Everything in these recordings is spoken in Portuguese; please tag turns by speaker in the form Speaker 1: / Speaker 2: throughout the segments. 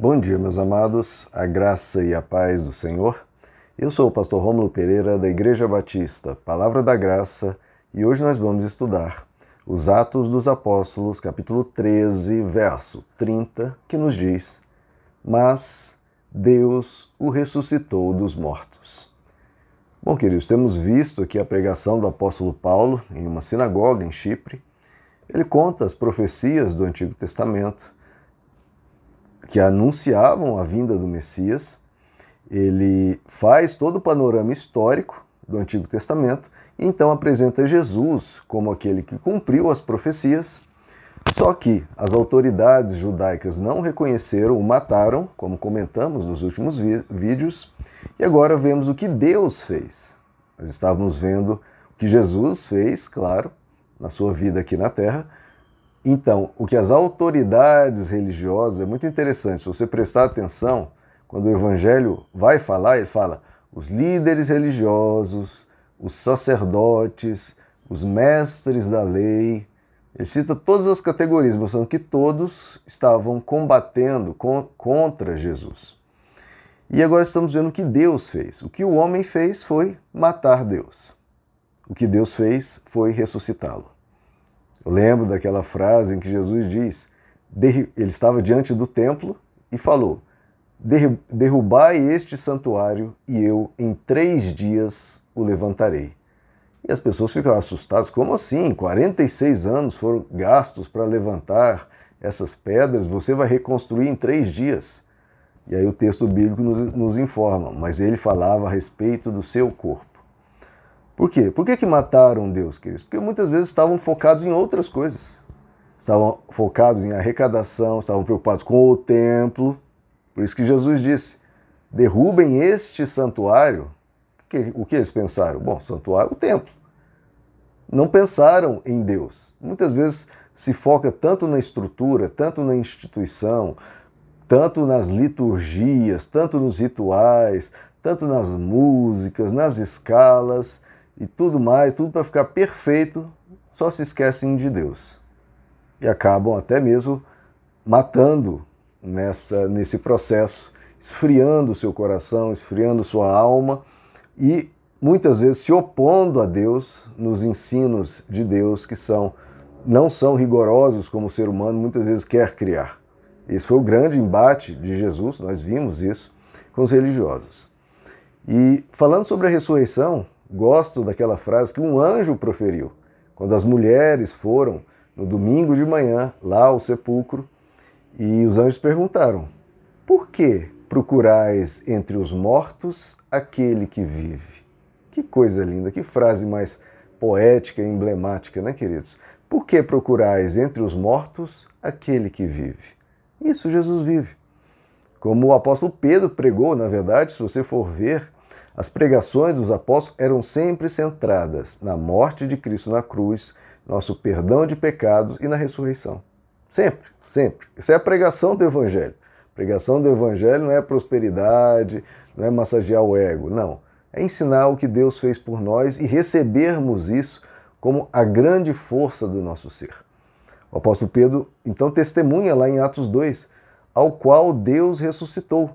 Speaker 1: Bom dia, meus amados, a graça e a paz do Senhor. Eu sou o pastor Rômulo Pereira da Igreja Batista, Palavra da Graça, e hoje nós vamos estudar os Atos dos Apóstolos, capítulo 13, verso 30, que nos diz: Mas Deus o ressuscitou dos mortos. Bom, queridos, temos visto aqui a pregação do apóstolo Paulo em uma sinagoga em Chipre. Ele conta as profecias do Antigo Testamento que anunciavam a vinda do Messias. Ele faz todo o panorama histórico do Antigo Testamento e então apresenta Jesus como aquele que cumpriu as profecias. Só que as autoridades judaicas não reconheceram, o mataram, como comentamos nos últimos vídeos, e agora vemos o que Deus fez. Nós estávamos vendo o que Jesus fez, claro, na sua vida aqui na terra, então, o que as autoridades religiosas, é muito interessante, se você prestar atenção, quando o evangelho vai falar, ele fala os líderes religiosos, os sacerdotes, os mestres da lei. Ele cita todas as categorias, mostrando que todos estavam combatendo contra Jesus. E agora estamos vendo o que Deus fez. O que o homem fez foi matar Deus. O que Deus fez foi ressuscitá-lo. Eu lembro daquela frase em que Jesus diz: ele estava diante do templo e falou: Derrubai este santuário e eu em três dias o levantarei. E as pessoas ficam assustadas: como assim? 46 anos foram gastos para levantar essas pedras, você vai reconstruir em três dias. E aí o texto bíblico nos, nos informa, mas ele falava a respeito do seu corpo. Por quê? Por que, que mataram Deus, queridos? Porque muitas vezes estavam focados em outras coisas. Estavam focados em arrecadação, estavam preocupados com o templo. Por isso que Jesus disse: derrubem este santuário. O que eles pensaram? Bom, santuário, o templo. Não pensaram em Deus. Muitas vezes se foca tanto na estrutura, tanto na instituição, tanto nas liturgias, tanto nos rituais, tanto nas músicas, nas escalas, e tudo mais, tudo para ficar perfeito, só se esquecem de Deus. E acabam até mesmo matando nessa, nesse processo, esfriando seu coração, esfriando sua alma e muitas vezes se opondo a Deus nos ensinos de Deus que são não são rigorosos como o ser humano muitas vezes quer criar. Esse foi o grande embate de Jesus, nós vimos isso com os religiosos. E falando sobre a ressurreição, Gosto daquela frase que um anjo proferiu quando as mulheres foram no domingo de manhã lá ao sepulcro e os anjos perguntaram: Por que procurais entre os mortos aquele que vive? Que coisa linda, que frase mais poética e emblemática, né, queridos? Por que procurais entre os mortos aquele que vive? Isso Jesus vive. Como o apóstolo Pedro pregou, na verdade, se você for ver as pregações dos apóstolos eram sempre centradas na morte de Cristo na cruz, nosso perdão de pecados e na ressurreição. Sempre, sempre. Isso é a pregação do Evangelho. A pregação do Evangelho não é prosperidade, não é massagear o ego, não. É ensinar o que Deus fez por nós e recebermos isso como a grande força do nosso ser. O apóstolo Pedro então testemunha lá em Atos 2, ao qual Deus ressuscitou,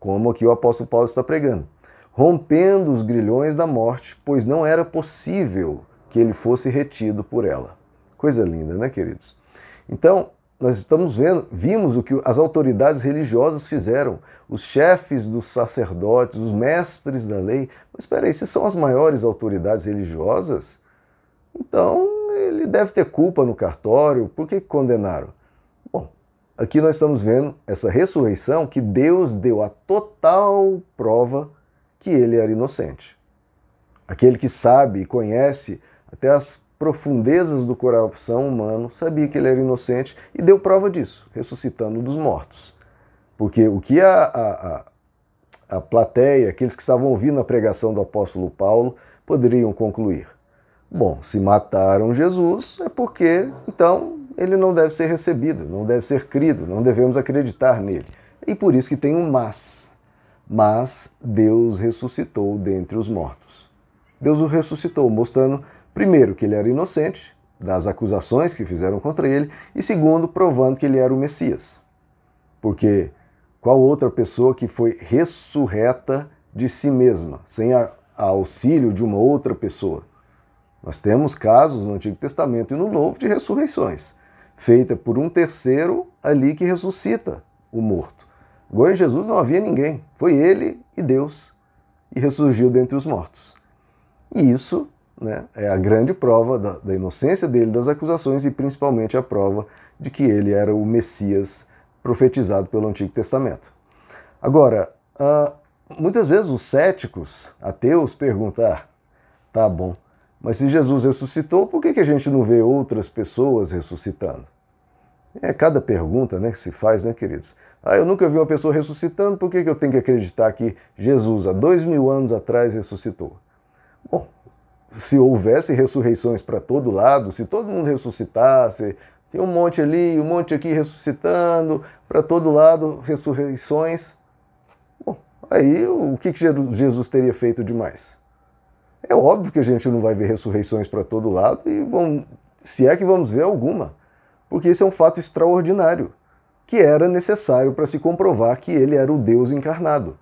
Speaker 1: como aqui o apóstolo Paulo está pregando rompendo os grilhões da morte, pois não era possível que ele fosse retido por ela. Coisa linda, né, queridos? Então, nós estamos vendo, vimos o que as autoridades religiosas fizeram, os chefes dos sacerdotes, os mestres da lei. Mas espera aí, se são as maiores autoridades religiosas, então ele deve ter culpa no cartório, por que condenaram? Bom, aqui nós estamos vendo essa ressurreição que Deus deu a total prova que ele era inocente. Aquele que sabe e conhece até as profundezas do coração humano sabia que ele era inocente e deu prova disso, ressuscitando dos mortos. Porque o que a, a, a plateia, aqueles que estavam ouvindo a pregação do apóstolo Paulo, poderiam concluir? Bom, se mataram Jesus, é porque então ele não deve ser recebido, não deve ser crido, não devemos acreditar nele. E por isso que tem um mas mas Deus ressuscitou dentre os mortos. Deus o ressuscitou, mostrando, primeiro, que ele era inocente das acusações que fizeram contra ele, e segundo, provando que ele era o Messias. Porque Qual outra pessoa que foi ressurreta de si mesma, sem a, a auxílio de uma outra pessoa? Nós temos casos no Antigo Testamento e no Novo de ressurreições, feita por um terceiro ali que ressuscita o morto. Agora em Jesus não havia ninguém, foi ele e Deus, e ressurgiu dentre os mortos. E isso né, é a grande prova da, da inocência dele das acusações e principalmente a prova de que ele era o Messias profetizado pelo Antigo Testamento. Agora, uh, muitas vezes os céticos, ateus, perguntam: ah, tá bom, mas se Jesus ressuscitou, por que, que a gente não vê outras pessoas ressuscitando? É cada pergunta né, que se faz, né, queridos? Ah, eu nunca vi uma pessoa ressuscitando, por que, que eu tenho que acreditar que Jesus, há dois mil anos atrás, ressuscitou? Bom, se houvesse ressurreições para todo lado, se todo mundo ressuscitasse, tem um monte ali, um monte aqui ressuscitando, para todo lado ressurreições. Bom, aí o que Jesus teria feito demais? É óbvio que a gente não vai ver ressurreições para todo lado, e vão, se é que vamos ver alguma, porque isso é um fato extraordinário, que era necessário para se comprovar que ele era o Deus encarnado.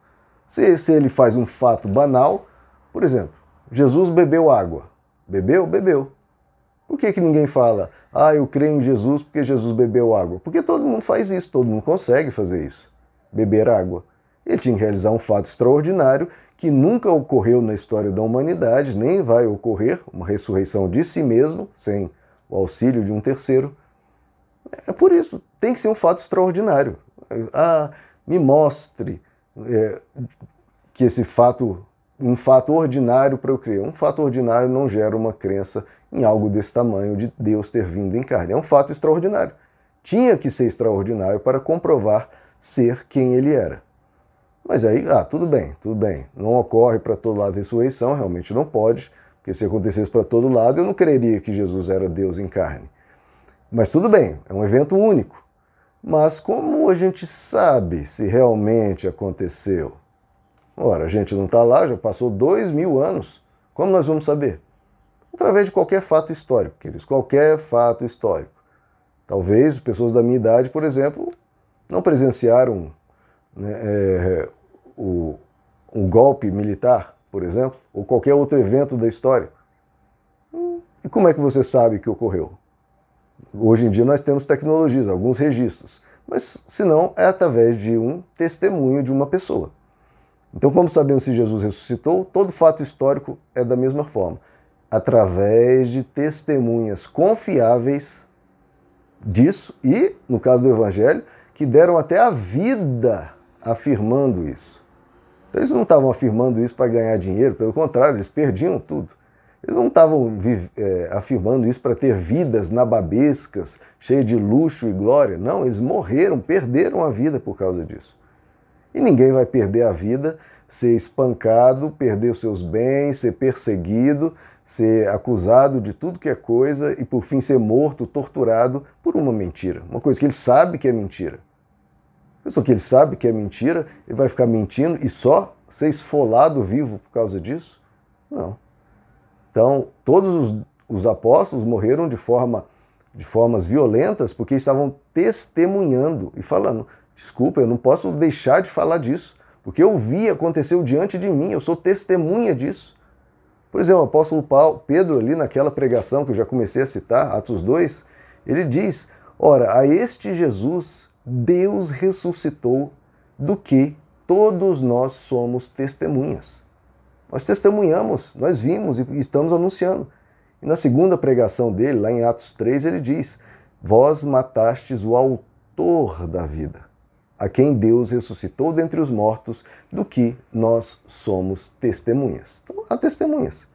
Speaker 1: Se, se ele faz um fato banal, por exemplo, Jesus bebeu água. Bebeu? Bebeu. Por que, que ninguém fala, ah, eu creio em Jesus porque Jesus bebeu água? Porque todo mundo faz isso, todo mundo consegue fazer isso. Beber água. Ele tinha que realizar um fato extraordinário que nunca ocorreu na história da humanidade, nem vai ocorrer, uma ressurreição de si mesmo, sem o auxílio de um terceiro. É por isso, tem que ser um fato extraordinário. Ah, me mostre é, que esse fato um fato ordinário para eu crer. Um fato ordinário não gera uma crença em algo desse tamanho de Deus ter vindo em carne. É um fato extraordinário. Tinha que ser extraordinário para comprovar ser quem ele era. Mas aí, ah, tudo bem, tudo bem. Não ocorre para todo lado a ressurreição, realmente não pode, porque se acontecesse para todo lado, eu não creria que Jesus era Deus em carne. Mas tudo bem, é um evento único. Mas como a gente sabe se realmente aconteceu? Ora, a gente não está lá, já passou dois mil anos. Como nós vamos saber? Através de qualquer fato histórico, queridos, qualquer fato histórico. Talvez pessoas da minha idade, por exemplo, não presenciaram né, é, o, um golpe militar, por exemplo, ou qualquer outro evento da história. E como é que você sabe que ocorreu? Hoje em dia nós temos tecnologias, alguns registros, mas se não, é através de um testemunho de uma pessoa. Então, como sabemos se Jesus ressuscitou? Todo fato histórico é da mesma forma, através de testemunhas confiáveis disso e, no caso do Evangelho, que deram até a vida afirmando isso. Então, eles não estavam afirmando isso para ganhar dinheiro, pelo contrário, eles perdiam tudo. Eles não estavam é, afirmando isso para ter vidas nababescas, cheias de luxo e glória. Não, eles morreram, perderam a vida por causa disso. E ninguém vai perder a vida, ser espancado, perder os seus bens, ser perseguido, ser acusado de tudo que é coisa e por fim ser morto, torturado por uma mentira. Uma coisa que ele sabe que é mentira. Pessoa que ele sabe que é mentira, ele vai ficar mentindo e só ser esfolado vivo por causa disso? Não. Então, todos os, os apóstolos morreram de forma de formas violentas porque estavam testemunhando e falando: Desculpa, eu não posso deixar de falar disso, porque eu vi, aconteceu diante de mim, eu sou testemunha disso. Por exemplo, o apóstolo Paulo, Pedro, ali naquela pregação que eu já comecei a citar, Atos 2, ele diz: Ora, a este Jesus Deus ressuscitou, do que todos nós somos testemunhas. Nós testemunhamos, nós vimos e estamos anunciando. E na segunda pregação dele, lá em Atos 3, ele diz: Vós matastes o autor da vida a quem Deus ressuscitou dentre os mortos, do que nós somos testemunhas. Então, há testemunhas.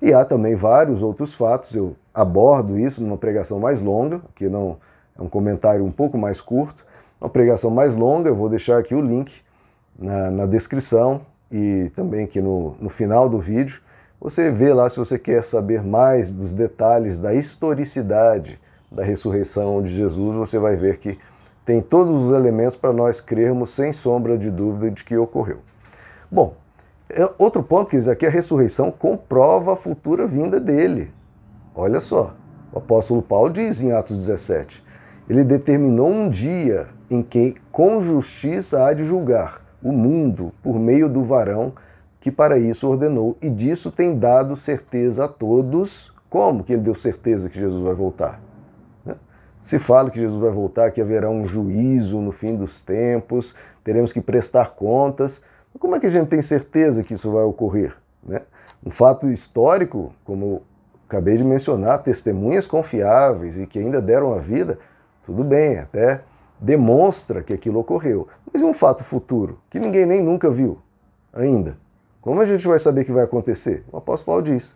Speaker 1: E há também vários outros fatos, eu abordo isso numa pregação mais longa, que não é um comentário um pouco mais curto. Uma pregação mais longa, eu vou deixar aqui o link na, na descrição e também aqui no, no final do vídeo. Você vê lá se você quer saber mais dos detalhes da historicidade da ressurreição de Jesus, você vai ver que tem todos os elementos para nós crermos sem sombra de dúvida de que ocorreu. Bom, é, outro ponto que diz aqui, a ressurreição comprova a futura vinda dele. Olha só, o apóstolo Paulo diz em Atos 17: Ele determinou um dia em que, com justiça, há de julgar o mundo por meio do varão que para isso ordenou, e disso tem dado certeza a todos. Como que ele deu certeza que Jesus vai voltar? Né? Se fala que Jesus vai voltar, que haverá um juízo no fim dos tempos, teremos que prestar contas. Como é que a gente tem certeza que isso vai ocorrer? Né? Um fato histórico, como acabei de mencionar, testemunhas confiáveis e que ainda deram a vida, tudo bem, até demonstra que aquilo ocorreu. Mas um fato futuro, que ninguém nem nunca viu ainda. Como a gente vai saber que vai acontecer? O apóstolo Paulo diz: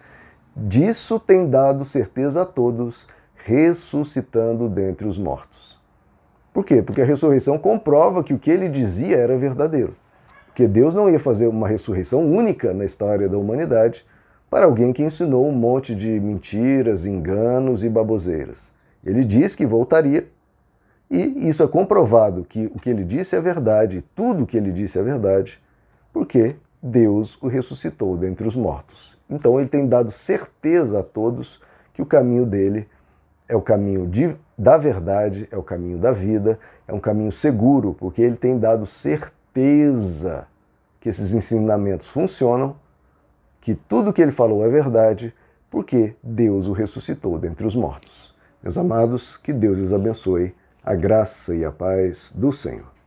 Speaker 1: Disso tem dado certeza a todos, ressuscitando dentre os mortos. Por quê? Porque a ressurreição comprova que o que ele dizia era verdadeiro. Porque Deus não ia fazer uma ressurreição única na história da humanidade para alguém que ensinou um monte de mentiras, enganos e baboseiras. Ele disse que voltaria, e isso é comprovado que o que ele disse é verdade, tudo o que ele disse é verdade, porque Deus o ressuscitou dentre os mortos. Então ele tem dado certeza a todos que o caminho dele é o caminho de, da verdade, é o caminho da vida, é um caminho seguro, porque ele tem dado certeza que esses ensinamentos funcionam, que tudo que ele falou é verdade, porque Deus o ressuscitou dentre os mortos. Meus amados, que Deus os abençoe, a graça e a paz do Senhor.